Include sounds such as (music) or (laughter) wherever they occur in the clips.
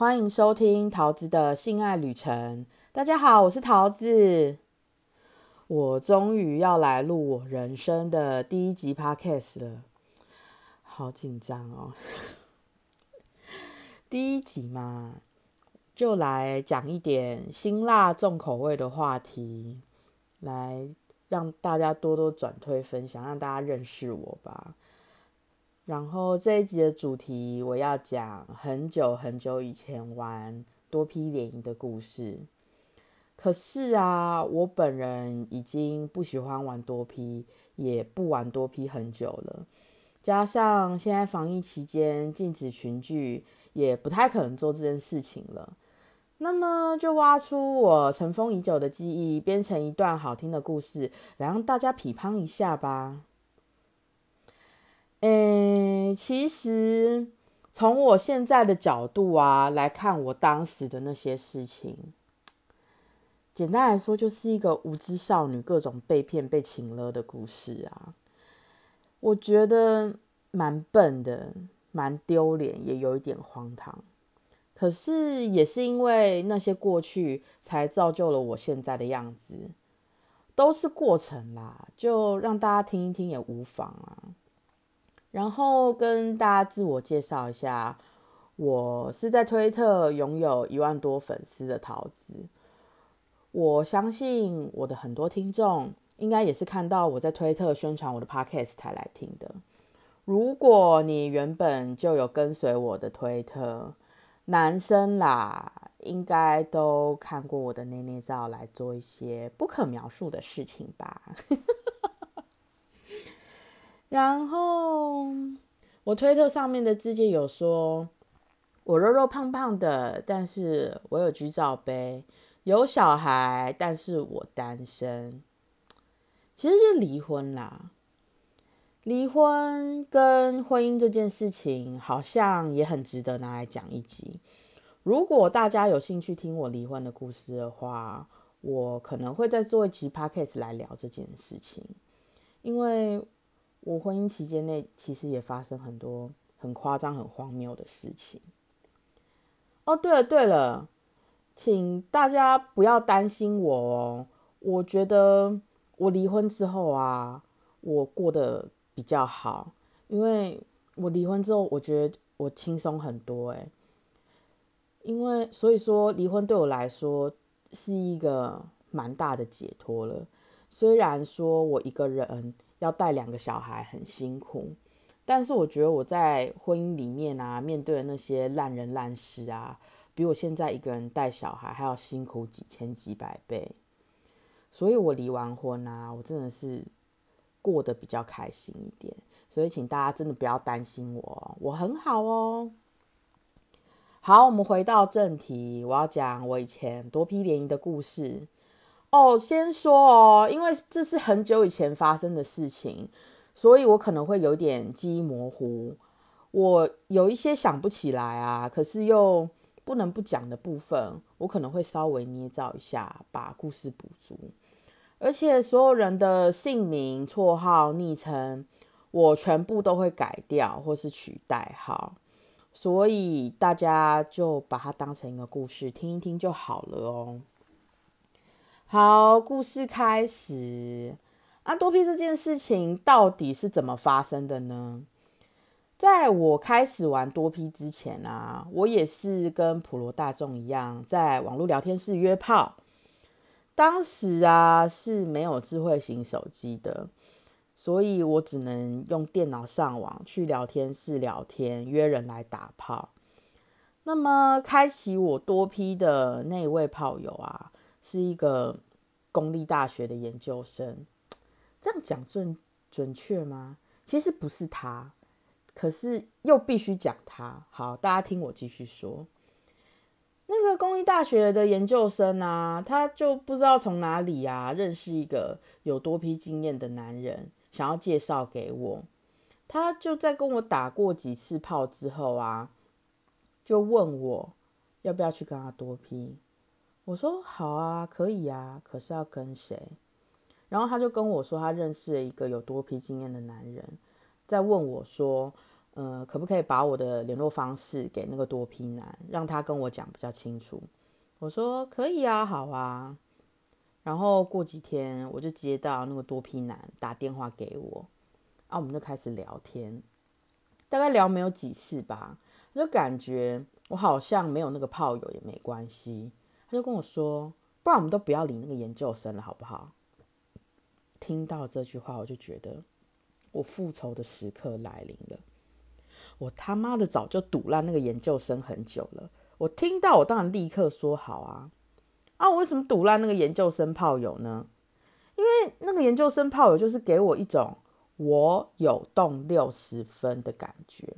欢迎收听桃子的性爱旅程。大家好，我是桃子。我终于要来录我人生的第一集 podcast 了，好紧张哦！第一集嘛，就来讲一点辛辣重口味的话题，来让大家多多转推分享，让大家认识我吧。然后这一集的主题，我要讲很久很久以前玩多批联谊的故事。可是啊，我本人已经不喜欢玩多批，也不玩多批很久了。加上现在防疫期间禁止群聚，也不太可能做这件事情了。那么就挖出我尘封已久的记忆，编成一段好听的故事，来让大家匹乓一下吧。其实从我现在的角度啊来看，我当时的那些事情，简单来说就是一个无知少女各种被骗、被请了的故事啊。我觉得蛮笨的，蛮丢脸，也有一点荒唐。可是也是因为那些过去，才造就了我现在的样子。都是过程啦，就让大家听一听也无妨啊。然后跟大家自我介绍一下，我是在推特拥有一万多粉丝的桃子。我相信我的很多听众应该也是看到我在推特宣传我的 podcast 才来听的。如果你原本就有跟随我的推特，男生啦，应该都看过我的内内照来做一些不可描述的事情吧。(laughs) 然后我推特上面的字界有说，我肉肉胖胖的，但是我有居罩杯，有小孩，但是我单身。其实是离婚啦，离婚跟婚姻这件事情，好像也很值得拿来讲一集。如果大家有兴趣听我离婚的故事的话，我可能会再做一集 podcast 来聊这件事情，因为。我婚姻期间内，其实也发生很多很夸张、很荒谬的事情。哦，对了对了，请大家不要担心我哦。我觉得我离婚之后啊，我过得比较好，因为我离婚之后，我觉得我轻松很多。诶，因为所以说离婚对我来说是一个蛮大的解脱了。虽然说我一个人。要带两个小孩很辛苦，但是我觉得我在婚姻里面啊，面对的那些烂人烂事啊，比我现在一个人带小孩还要辛苦几千几百倍。所以我离完婚啊，我真的是过得比较开心一点。所以请大家真的不要担心我，我很好哦。好，我们回到正题，我要讲我以前多批联谊的故事。哦，先说哦，因为这是很久以前发生的事情，所以我可能会有点记忆模糊，我有一些想不起来啊，可是又不能不讲的部分，我可能会稍微捏造一下，把故事补足。而且所有人的姓名、绰号、昵称，我全部都会改掉或是取代号，所以大家就把它当成一个故事听一听就好了哦。好，故事开始。啊，多批这件事情到底是怎么发生的呢？在我开始玩多批之前啊，我也是跟普罗大众一样，在网络聊天室约炮。当时啊是没有智慧型手机的，所以我只能用电脑上网去聊天室聊天，约人来打炮。那么，开启我多批的那位炮友啊。是一个公立大学的研究生，这样讲准准确吗？其实不是他，可是又必须讲他。好，大家听我继续说。那个公立大学的研究生啊，他就不知道从哪里啊认识一个有多批经验的男人，想要介绍给我。他就在跟我打过几次炮之后啊，就问我要不要去跟他多批。我说好啊，可以啊，可是要跟谁？然后他就跟我说，他认识了一个有多批经验的男人，在问我说，呃，可不可以把我的联络方式给那个多批男，让他跟我讲比较清楚？我说可以啊，好啊。然后过几天我就接到那个多批男打电话给我，啊，我们就开始聊天，大概聊没有几次吧，就感觉我好像没有那个炮友也没关系。他就跟我说，不然我们都不要理那个研究生了，好不好？听到这句话，我就觉得我复仇的时刻来临了。我他妈的早就堵烂那个研究生很久了。我听到，我当然立刻说好啊。啊，我为什么堵烂那个研究生炮友呢？因为那个研究生炮友就是给我一种我有动六十分的感觉，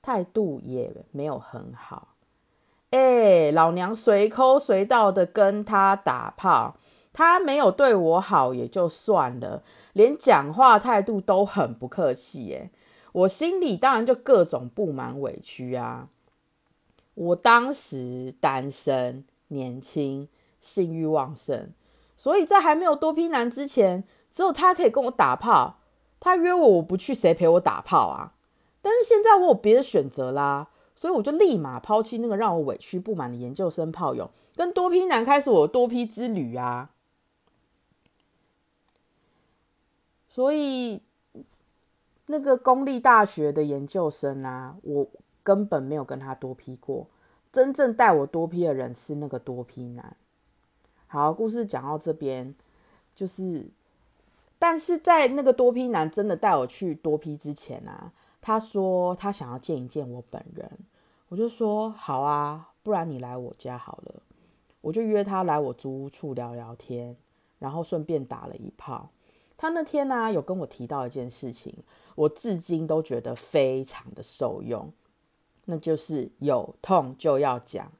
态度也没有很好。哎，老娘随抠随到的跟他打炮。他没有对我好也就算了，连讲话态度都很不客气。哎。我心里当然就各种不满委屈啊。我当时单身、年轻、性欲旺盛，所以在还没有多批男之前，只有他可以跟我打炮。他约我，我不去，谁陪我打炮啊？但是现在我有别的选择啦，所以我就立马抛弃那个让我委屈不满的研究生炮友，跟多批男开始我多批之旅啊。所以，那个公立大学的研究生啊，我根本没有跟他多批过。真正带我多批的人是那个多批男。好，故事讲到这边，就是，但是在那个多批男真的带我去多批之前啊，他说他想要见一见我本人，我就说好啊，不然你来我家好了。我就约他来我租屋处聊聊天，然后顺便打了一炮。他那天呢，有跟我提到一件事情，我至今都觉得非常的受用，那就是有痛就要讲。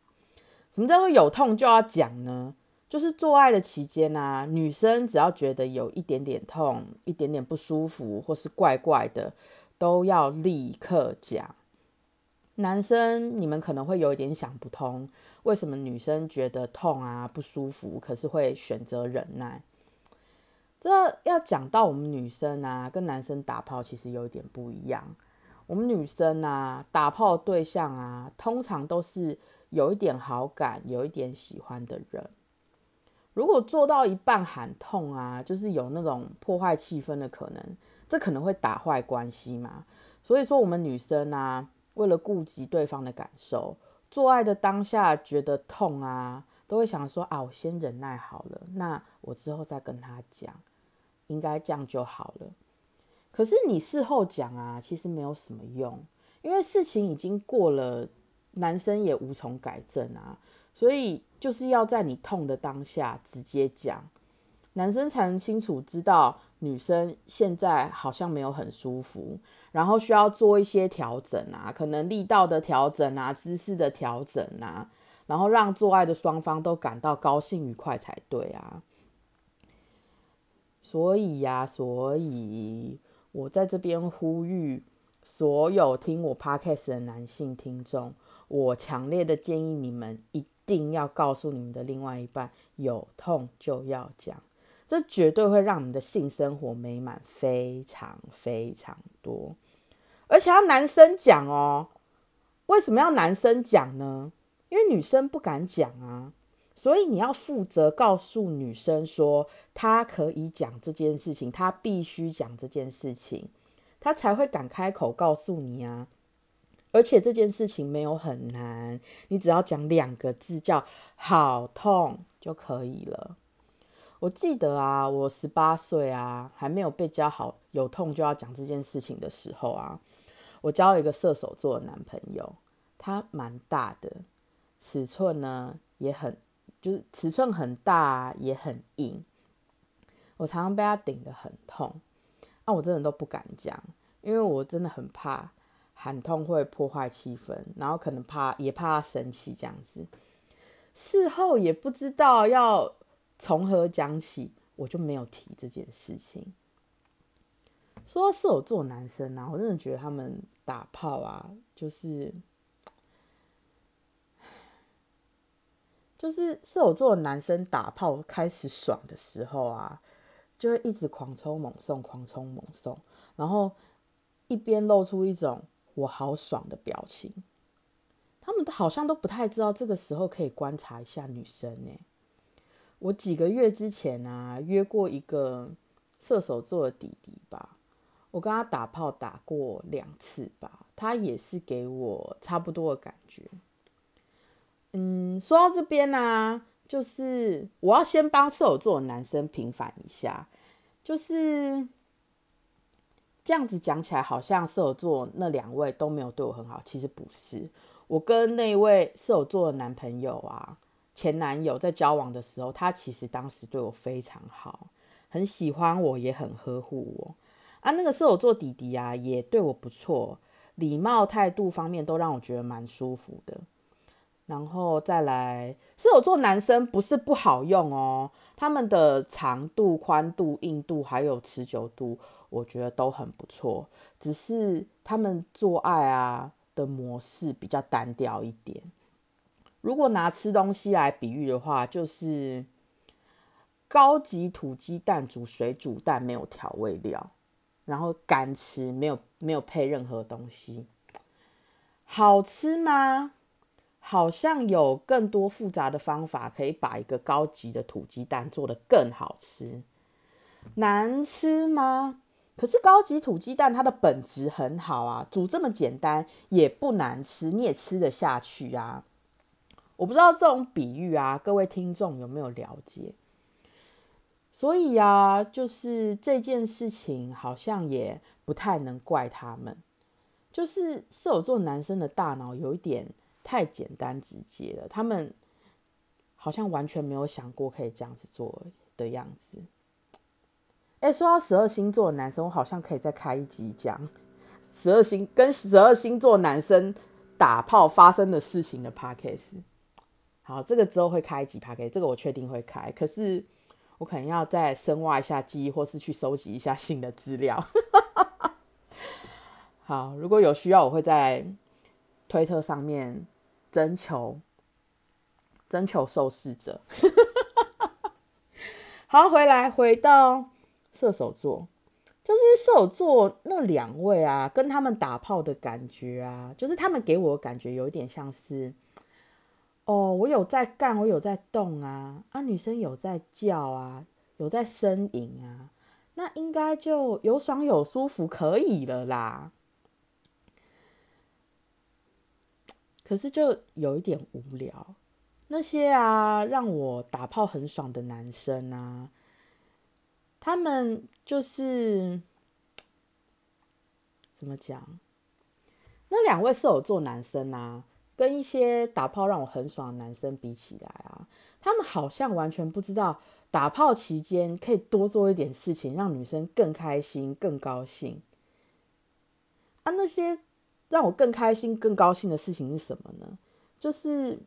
什么叫做有痛就要讲呢？就是做爱的期间啊，女生只要觉得有一点点痛、一点点不舒服或是怪怪的，都要立刻讲。男生你们可能会有一点想不通，为什么女生觉得痛啊不舒服，可是会选择忍耐？这要讲到我们女生啊，跟男生打炮其实有一点不一样。我们女生啊，打炮对象啊，通常都是有一点好感、有一点喜欢的人。如果做到一半喊痛啊，就是有那种破坏气氛的可能，这可能会打坏关系嘛。所以说，我们女生啊，为了顾及对方的感受，做爱的当下觉得痛啊，都会想说啊，我先忍耐好了，那我之后再跟他讲。应该这样就好了。可是你事后讲啊，其实没有什么用，因为事情已经过了，男生也无从改正啊。所以就是要在你痛的当下直接讲，男生才能清楚知道女生现在好像没有很舒服，然后需要做一些调整啊，可能力道的调整啊，姿势的调整啊，然后让做爱的双方都感到高兴愉快才对啊。所以呀，所以我在这边呼吁所有听我 podcast 的男性听众，我强烈的建议你们一定要告诉你们的另外一半，有痛就要讲，这绝对会让你们的性生活美满非常非常多，而且要男生讲哦。为什么要男生讲呢？因为女生不敢讲啊。所以你要负责告诉女生说，她可以讲这件事情，她必须讲这件事情，她才会敢开口告诉你啊。而且这件事情没有很难，你只要讲两个字叫“好痛”就可以了。我记得啊，我十八岁啊，还没有被教好有痛就要讲这件事情的时候啊，我交了一个射手座的男朋友，他蛮大的，尺寸呢也很。就是尺寸很大，也很硬，我常常被他顶得很痛，啊，我真的都不敢讲，因为我真的很怕喊痛会破坏气氛，然后可能怕也怕他生气这样子，事后也不知道要从何讲起，我就没有提这件事情。说射手座男生啊，我真的觉得他们打炮啊，就是。就是射手座男生打炮开始爽的时候啊，就会一直狂冲猛送，狂冲猛送，然后一边露出一种我好爽的表情。他们好像都不太知道这个时候可以观察一下女生呢。我几个月之前啊约过一个射手座的弟弟吧，我跟他打炮打过两次吧，他也是给我差不多的感觉。嗯，说到这边呢，就是我要先帮射手座的男生平反一下，就是这样子讲起来，好像射手座那两位都没有对我很好，其实不是。我跟那一位射手座的男朋友啊，前男友在交往的时候，他其实当时对我非常好，很喜欢我，也很呵护我。啊，那个射手座弟弟啊，也对我不错，礼貌态度方面都让我觉得蛮舒服的。然后再来，射手座男生不是不好用哦，他们的长度、宽度、硬度还有持久度，我觉得都很不错，只是他们做爱啊。的模式比较单调一点。如果拿吃东西来比喻的话，就是高级土鸡蛋煮水煮蛋，没有调味料，然后干吃，没有没有配任何东西，好吃吗？好像有更多复杂的方法可以把一个高级的土鸡蛋做得更好吃。难吃吗？可是高级土鸡蛋它的本质很好啊，煮这么简单也不难吃，你也吃得下去啊。我不知道这种比喻啊，各位听众有没有了解？所以啊，就是这件事情好像也不太能怪他们，就是射手座男生的大脑有一点太简单直接了，他们好像完全没有想过可以这样子做的样子。哎，说到十二星座男生，我好像可以再开一集讲十二星跟十二星座男生打炮发生的事情的 podcast。好，这个之后会开一集 podcast，这个我确定会开。可是我可能要再深挖一下记忆，或是去收集一下新的资料。好，如果有需要，我会在推特上面征求征求受试者。好，回来回到。射手座就是射手座那两位啊，跟他们打炮的感觉啊，就是他们给我感觉有一点像是，哦，我有在干，我有在动啊，啊，女生有在叫啊，有在呻吟啊，那应该就有爽有舒服可以了啦。可是就有一点无聊，那些啊让我打炮很爽的男生啊。他们就是怎么讲？那两位射手座男生啊，跟一些打炮让我很爽的男生比起来啊，他们好像完全不知道打炮期间可以多做一点事情，让女生更开心、更高兴。啊，那些让我更开心、更高兴的事情是什么呢？就是，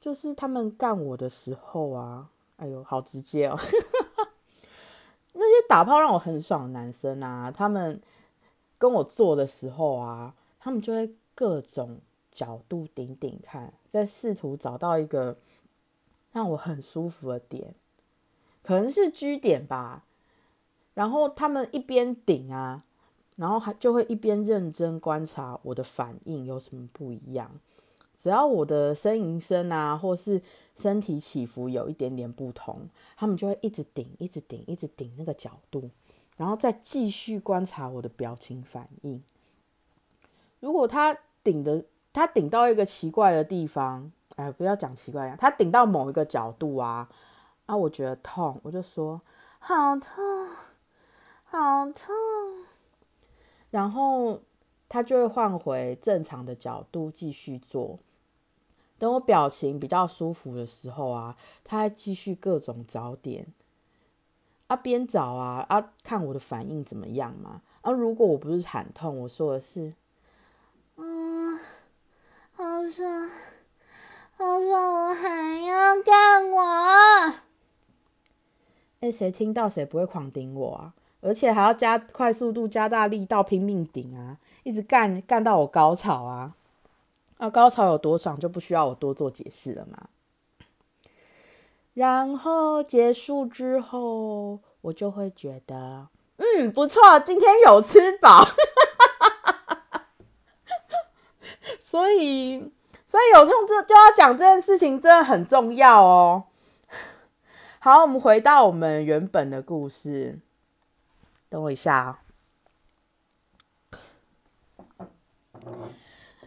就是他们干我的时候啊。哎呦，好直接哦！(laughs) 那些打炮让我很爽的男生啊，他们跟我做的时候啊，他们就会各种角度顶顶看，在试图找到一个让我很舒服的点，可能是居点吧。然后他们一边顶啊，然后还就会一边认真观察我的反应有什么不一样。只要我的呻吟声啊，或是身体起伏有一点点不同，他们就会一直顶，一直顶，一直顶那个角度，然后再继续观察我的表情反应。如果他顶的，他顶到一个奇怪的地方，哎，不要讲奇怪，他顶到某一个角度啊，啊，我觉得痛，我就说好痛，好痛，然后他就会换回正常的角度继续做。等我表情比较舒服的时候啊，他还继续各种找点啊，边找啊啊，看我的反应怎么样嘛。啊，如果我不是惨痛，我说的是，嗯，好爽，好爽，我要干我。哎，谁听到谁不会狂顶我啊？而且还要加快速度、加大力道、拼命顶啊，一直干干到我高潮啊！那高潮有多爽，就不需要我多做解释了嘛。然后结束之后，我就会觉得，嗯，不错，今天有吃饱。(laughs) 所以，所以有痛这就要讲这件事情，真的很重要哦。(laughs) 好，我们回到我们原本的故事。等我一下啊。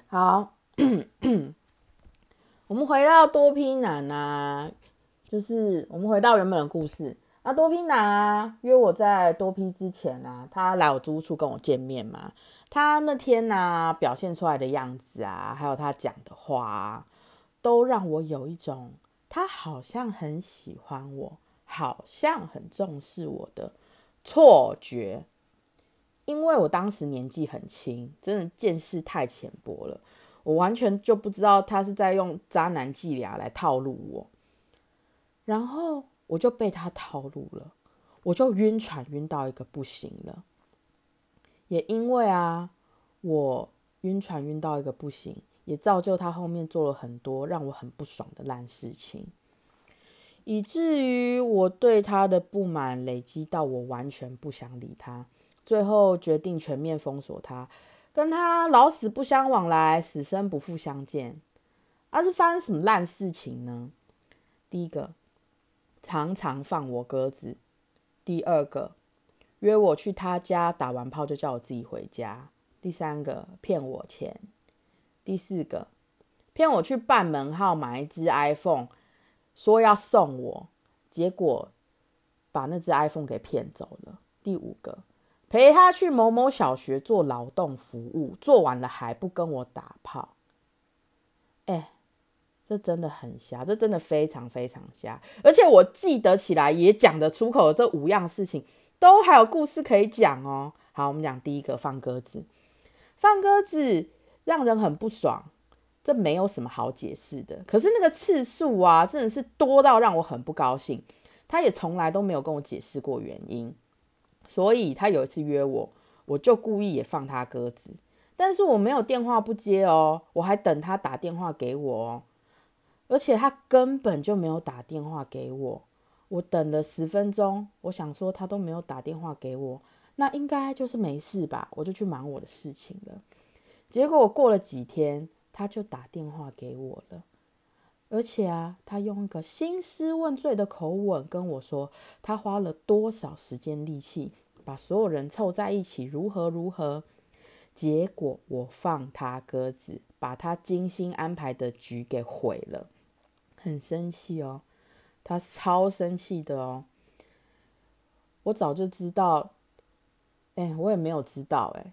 好，(coughs) 我们回到多批男啊，就是我们回到原本的故事。那多批男啊，约我在多批之前啊，他来我租处跟我见面嘛。他那天呢，表现出来的样子啊，还有他讲的话，都让我有一种他好像很喜欢我，好像很重视我的错觉。因为我当时年纪很轻，真的见识太浅薄了，我完全就不知道他是在用渣男伎俩来套路我，然后。我就被他套路了，我就晕船晕到一个不行了。也因为啊，我晕船晕到一个不行，也造就他后面做了很多让我很不爽的烂事情，以至于我对他的不满累积到我完全不想理他，最后决定全面封锁他，跟他老死不相往来，死生不复相见。而是发生什么烂事情呢？第一个。常常放我鸽子。第二个，约我去他家打完炮就叫我自己回家。第三个，骗我钱。第四个，骗我去办门号买一只 iPhone，说要送我，结果把那只 iPhone 给骗走了。第五个，陪他去某某小学做劳动服务，做完了还不跟我打炮。哎。这真的很瞎，这真的非常非常瞎，而且我记得起来也讲得出口的这五样事情，都还有故事可以讲哦。好，我们讲第一个放鸽子，放鸽子让人很不爽，这没有什么好解释的。可是那个次数啊，真的是多到让我很不高兴。他也从来都没有跟我解释过原因，所以他有一次约我，我就故意也放他鸽子，但是我没有电话不接哦，我还等他打电话给我哦。而且他根本就没有打电话给我，我等了十分钟，我想说他都没有打电话给我，那应该就是没事吧，我就去忙我的事情了。结果我过了几天，他就打电话给我了，而且啊，他用一个兴师问罪的口吻跟我说，他花了多少时间力气把所有人凑在一起，如何如何。结果我放他鸽子，把他精心安排的局给毁了。很生气哦，他超生气的哦。我早就知道，哎，我也没有知道，哎，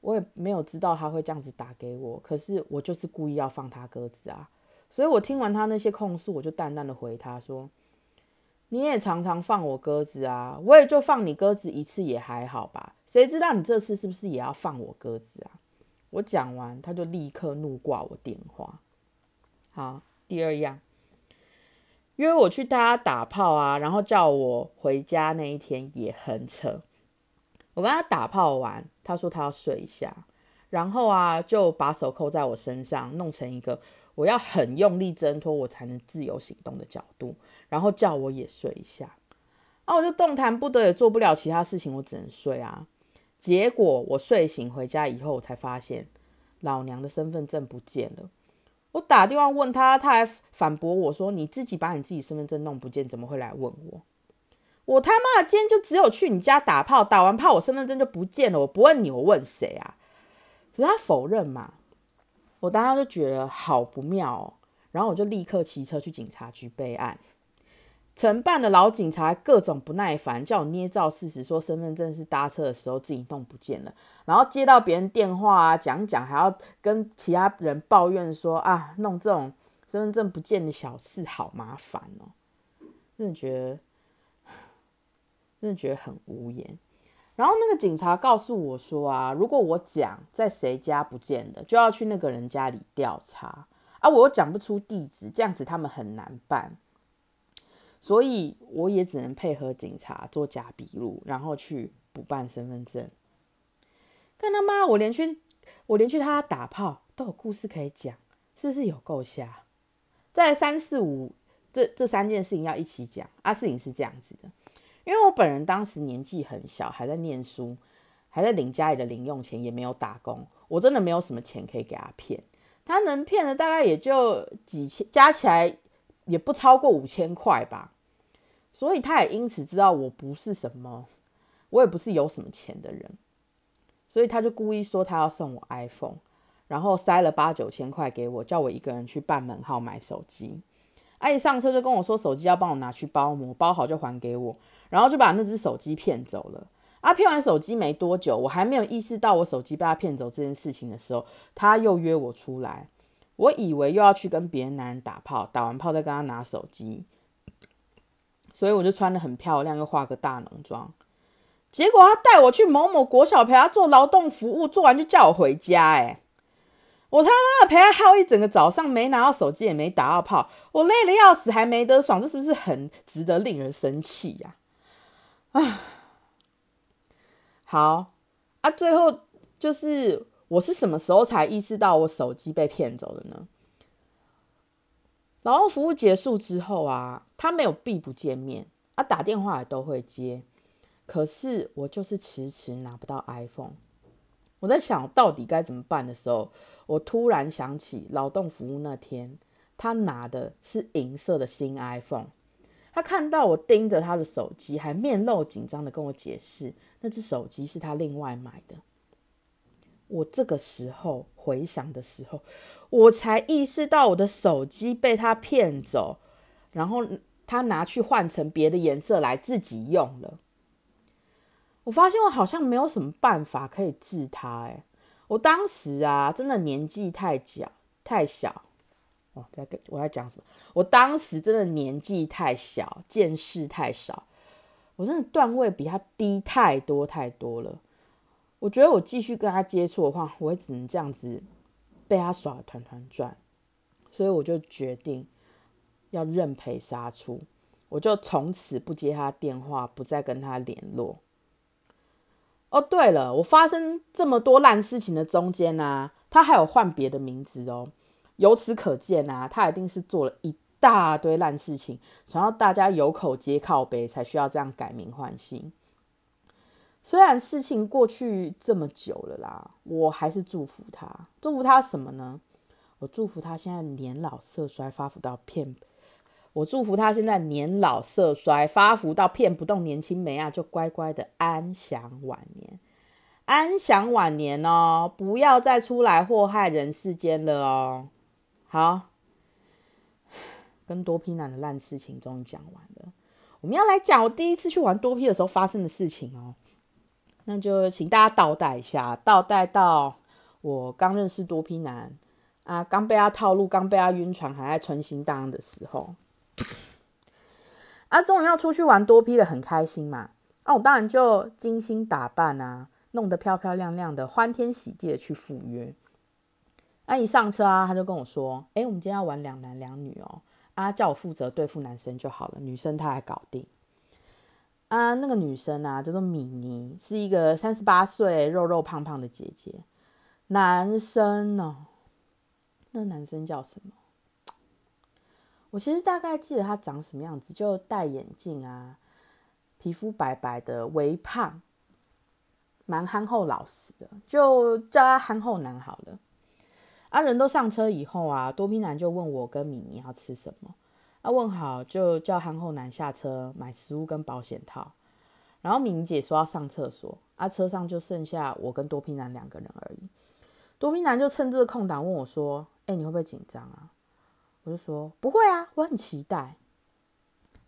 我也没有知道他会这样子打给我。可是我就是故意要放他鸽子啊。所以我听完他那些控诉，我就淡淡的回他说：“你也常常放我鸽子啊，我也就放你鸽子一次也还好吧。谁知道你这次是不是也要放我鸽子啊？”我讲完，他就立刻怒挂我电话。好。第二样，约我去大家打炮啊，然后叫我回家那一天也很扯。我跟他打炮完，他说他要睡一下，然后啊就把手扣在我身上，弄成一个我要很用力挣脱我才能自由行动的角度，然后叫我也睡一下。啊，我就动弹不得，也做不了其他事情，我只能睡啊。结果我睡醒回家以后，我才发现老娘的身份证不见了。我打电话问他，他还反驳我说：“你自己把你自己身份证弄不见，怎么会来问我？我他妈今天就只有去你家打炮，打完炮我身份证就不见了，我不问你，我问谁啊？”可是他否认嘛，我当时就觉得好不妙哦，然后我就立刻骑车去警察局备案。承办的老警察各种不耐烦，叫我捏造事实，说身份证是搭车的时候自己弄不见了，然后接到别人电话啊，讲讲还要跟其他人抱怨说啊，弄这种身份证不见的小事好麻烦哦，真的觉得，真的觉得很无言。然后那个警察告诉我说啊，如果我讲在谁家不见的，就要去那个人家里调查啊，我又讲不出地址，这样子他们很难办。所以我也只能配合警察做假笔录，然后去补办身份证。干他妈！我连去我连去他打炮都有故事可以讲，是不是有够瞎？在三四五这这三件事情要一起讲。啊，事情是这样子的，因为我本人当时年纪很小，还在念书，还在领家里的零用钱，也没有打工，我真的没有什么钱可以给他骗。他能骗的大概也就几千，加起来也不超过五千块吧。所以他也因此知道我不是什么，我也不是有什么钱的人。所以他就故意说他要送我 iPhone，然后塞了八九千块给我，叫我一个人去办门号买手机。阿姨上车就跟我说手机要帮我拿去包膜，包好就还给我，然后就把那只手机骗走了。啊！骗完手机没多久，我还没有意识到我手机被他骗走这件事情的时候，他又约我出来。我以为又要去跟别的男人打炮，打完炮再跟他拿手机，所以我就穿的很漂亮，又化个大浓妆。结果他带我去某某国小陪他做劳动服务，做完就叫我回家。哎，我他妈的陪他耗一整个早上，没拿到手机，也没打到炮，我累的要死，还没得爽，这是不是很值得令人生气呀？啊！好啊，最后就是我是什么时候才意识到我手机被骗走的呢？劳动服务结束之后啊，他没有必不见面啊，打电话也都会接，可是我就是迟迟拿不到 iPhone。我在想到底该怎么办的时候，我突然想起劳动服务那天，他拿的是银色的新 iPhone。他看到我盯着他的手机，还面露紧张的跟我解释，那只手机是他另外买的。我这个时候回想的时候，我才意识到我的手机被他骗走，然后他拿去换成别的颜色来自己用了。我发现我好像没有什么办法可以治他。哎，我当时啊，真的年纪太小，太小。哦，在跟我在讲什么？我当时真的年纪太小，见识太少，我真的段位比他低太多太多了。我觉得我继续跟他接触的话，我也只能这样子被他耍的团团转，所以我就决定要认赔杀出，我就从此不接他电话，不再跟他联络。哦，对了，我发生这么多烂事情的中间呢，他还有换别的名字哦。由此可见啊，他一定是做了一大堆烂事情，想要大家有口皆靠背，才需要这样改名换姓。虽然事情过去这么久了啦，我还是祝福他。祝福他什么呢？我祝福他现在年老色衰，发福到骗。我祝福他现在年老色衰，发福到骗不动年轻美啊，就乖乖的安享晚年，安享晚年哦，不要再出来祸害人世间了哦。好，跟多批男的烂事情终于讲完了，我们要来讲我第一次去玩多批的时候发生的事情哦。那就请大家倒带一下，倒带到我刚认识多批男啊，刚被他套路，刚被他晕船，还在春心当的时候，啊，终于要出去玩多批了，很开心嘛。啊，我当然就精心打扮啊，弄得漂漂亮亮的，欢天喜地的去赴约。啊！一上车啊，他就跟我说：“哎，我们今天要玩两男两女哦，啊，叫我负责对付男生就好了，女生他来搞定。”啊，那个女生啊，叫做米妮，是一个三十八岁、肉肉胖胖的姐姐。男生呢？那男生叫什么？我其实大概记得他长什么样子，就戴眼镜啊，皮肤白白的，微胖，蛮憨厚老实的，就叫他憨厚男好了。啊，人都上车以后啊，多宾男就问我跟米妮要吃什么。啊，问好就叫憨厚男下车买食物跟保险套。然后敏姐说要上厕所，啊，车上就剩下我跟多宾男两个人而已。多宾男就趁这个空档问我说：“哎，你会不会紧张啊？”我就说：“不会啊，我很期待。”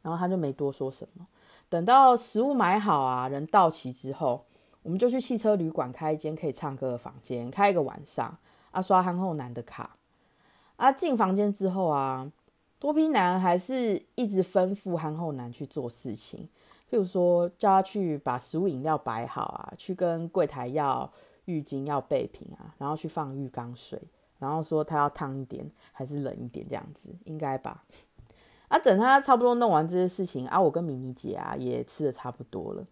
然后他就没多说什么。等到食物买好啊，人到齐之后，我们就去汽车旅馆开一间可以唱歌的房间，开一个晚上。啊，刷憨厚男的卡，啊，进房间之后啊，多批男还是一直吩咐憨厚男去做事情，譬如说叫他去把食物饮料摆好啊，去跟柜台要浴巾要备品啊，然后去放浴缸水，然后说他要烫一点还是冷一点这样子，应该吧？啊，等他差不多弄完这些事情啊，我跟米妮姐啊也吃的差不多了，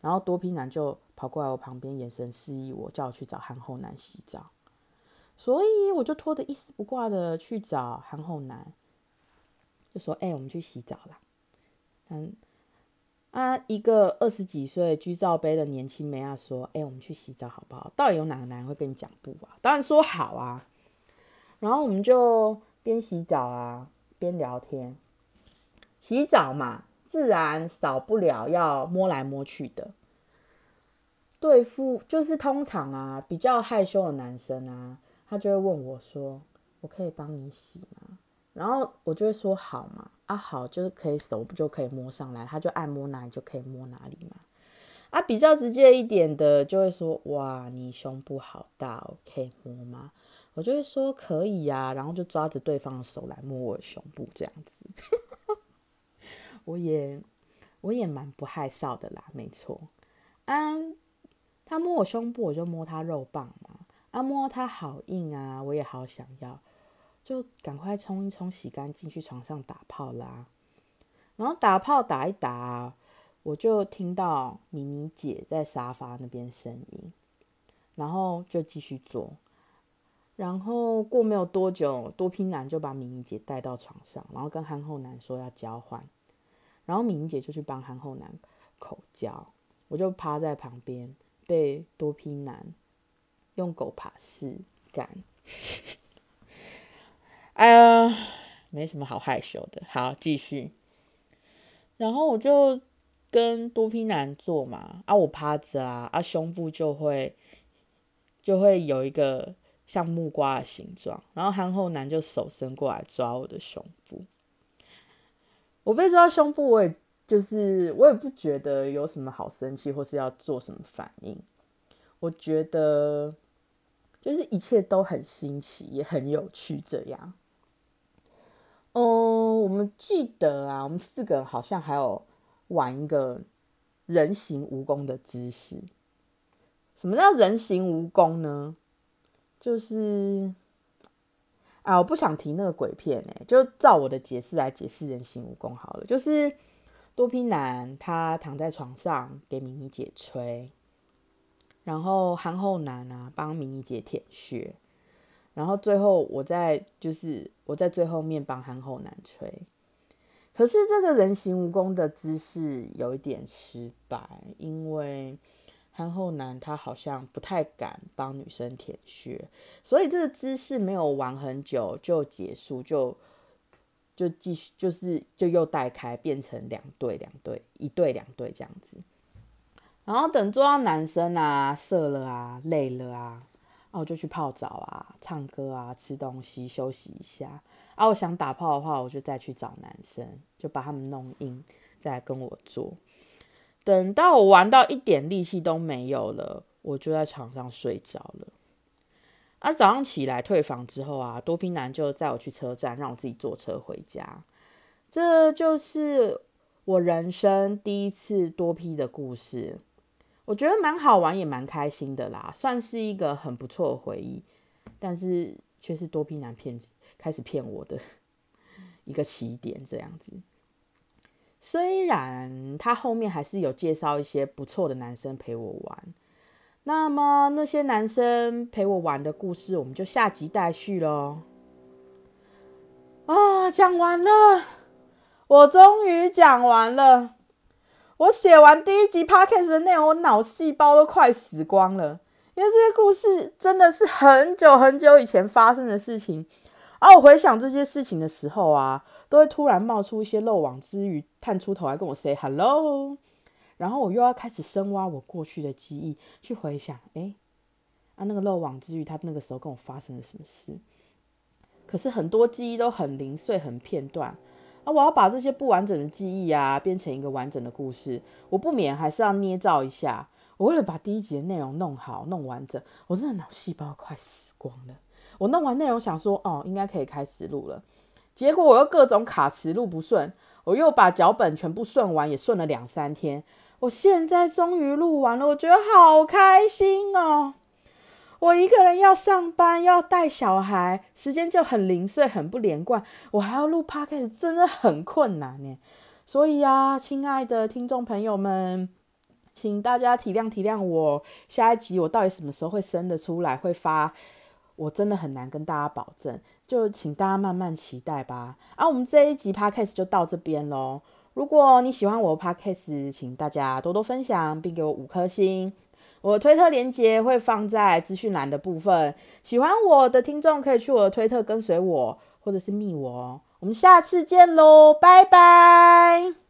然后多批男就跑过来我旁边，眼神示意我叫我去找憨厚男洗澡。所以我就拖得一丝不挂的去找憨厚男，就说：“哎，我们去洗澡啦。”嗯，啊，一个二十几岁居罩杯的年轻妹啊说：“哎，我们去洗澡好不好？”到底有哪个男人会跟你讲不啊？当然说好啊。然后我们就边洗澡啊边聊天。洗澡嘛，自然少不了要摸来摸去的。对付就是通常啊，比较害羞的男生啊，他就会问我说：“我可以帮你洗吗？”然后我就会说：“好嘛，啊好，就是可以手不就可以摸上来，他就按摩哪里就可以摸哪里嘛。”啊，比较直接一点的就会说：“哇，你胸部好大哦，可以摸吗？”我就会说：“可以呀。”然后就抓着对方的手来摸我胸部，这样子。(laughs) 我也我也蛮不害臊的啦，没错。嗯。他摸我胸部，我就摸他肉棒嘛。啊，摸他好硬啊，我也好想要，就赶快冲一冲，洗干净，去床上打炮啦。然后打炮打一打，我就听到米妮姐在沙发那边声音，然后就继续做。然后过没有多久，多拼男就把米妮姐带到床上，然后跟憨厚男说要交换。然后米妮姐就去帮憨厚男口交，我就趴在旁边。被多拼男用狗爬式干，哎呀，没什么好害羞的。好，继续。然后我就跟多批男做嘛，啊，我趴着啊，啊，胸部就会就会有一个像木瓜的形状。然后憨厚男就手伸过来抓我的胸部，我被抓胸部，我也。就是我也不觉得有什么好生气，或是要做什么反应。我觉得就是一切都很新奇，也很有趣。这样，嗯，我们记得啊，我们四个人好像还有玩一个人形蜈蚣的姿势。什么叫人形蜈蚣呢？就是啊，我不想提那个鬼片哎，就照我的解释来解释人形蜈蚣好了，就是。多批男他躺在床上给米妮姐吹，然后憨厚男啊帮米妮姐舔血，然后最后我在就是我在最后面帮憨厚男吹，可是这个人形蜈蚣的姿势有一点失败，因为憨厚男他好像不太敢帮女生舔穴，所以这个姿势没有玩很久就结束就。就继续，就是就又带开，变成两对两对，一对两对这样子。然后等做到男生啊，射了啊，累了啊，啊我就去泡澡啊，唱歌啊，吃东西，休息一下。啊，我想打炮的话，我就再去找男生，就把他们弄硬，再来跟我做。等到我玩到一点力气都没有了，我就在床上睡着了。啊，早上起来退房之后啊，多批男就载我去车站，让我自己坐车回家。这就是我人生第一次多批的故事，我觉得蛮好玩，也蛮开心的啦，算是一个很不错的回忆。但是却是多批男骗开始骗我的 (laughs) 一个起点，这样子。虽然他后面还是有介绍一些不错的男生陪我玩。那么那些男生陪我玩的故事，我们就下集待续喽。啊，讲完了，我终于讲完了。我写完第一集 podcast 的内容，我脑细胞都快死光了，因为这些故事真的是很久很久以前发生的事情。啊，我回想这些事情的时候啊，都会突然冒出一些漏网之鱼，探出头来跟我 say hello。然后我又要开始深挖我过去的记忆，去回想，哎，啊，那个漏网之鱼，他那个时候跟我发生了什么事？可是很多记忆都很零碎、很片段，啊，我要把这些不完整的记忆啊，变成一个完整的故事，我不免还是要捏造一下。我为了把第一集的内容弄好、弄完整，我真的脑细胞快死光了。我弄完内容想说，哦，应该可以开始录了，结果我又各种卡词录不顺，我又把脚本全部顺完，也顺了两三天。我现在终于录完了，我觉得好开心哦！我一个人要上班，要带小孩，时间就很零碎，很不连贯。我还要录 podcast，真的很困难呢。所以啊，亲爱的听众朋友们，请大家体谅体谅我。下一集我到底什么时候会生得出来，会发？我真的很难跟大家保证，就请大家慢慢期待吧。啊，我们这一集 podcast 就到这边喽。如果你喜欢我的 podcast，请大家多多分享，并给我五颗星。我推特链接会放在资讯栏的部分，喜欢我的听众可以去我的推特跟随我，或者是密我哦。我们下次见喽，拜拜。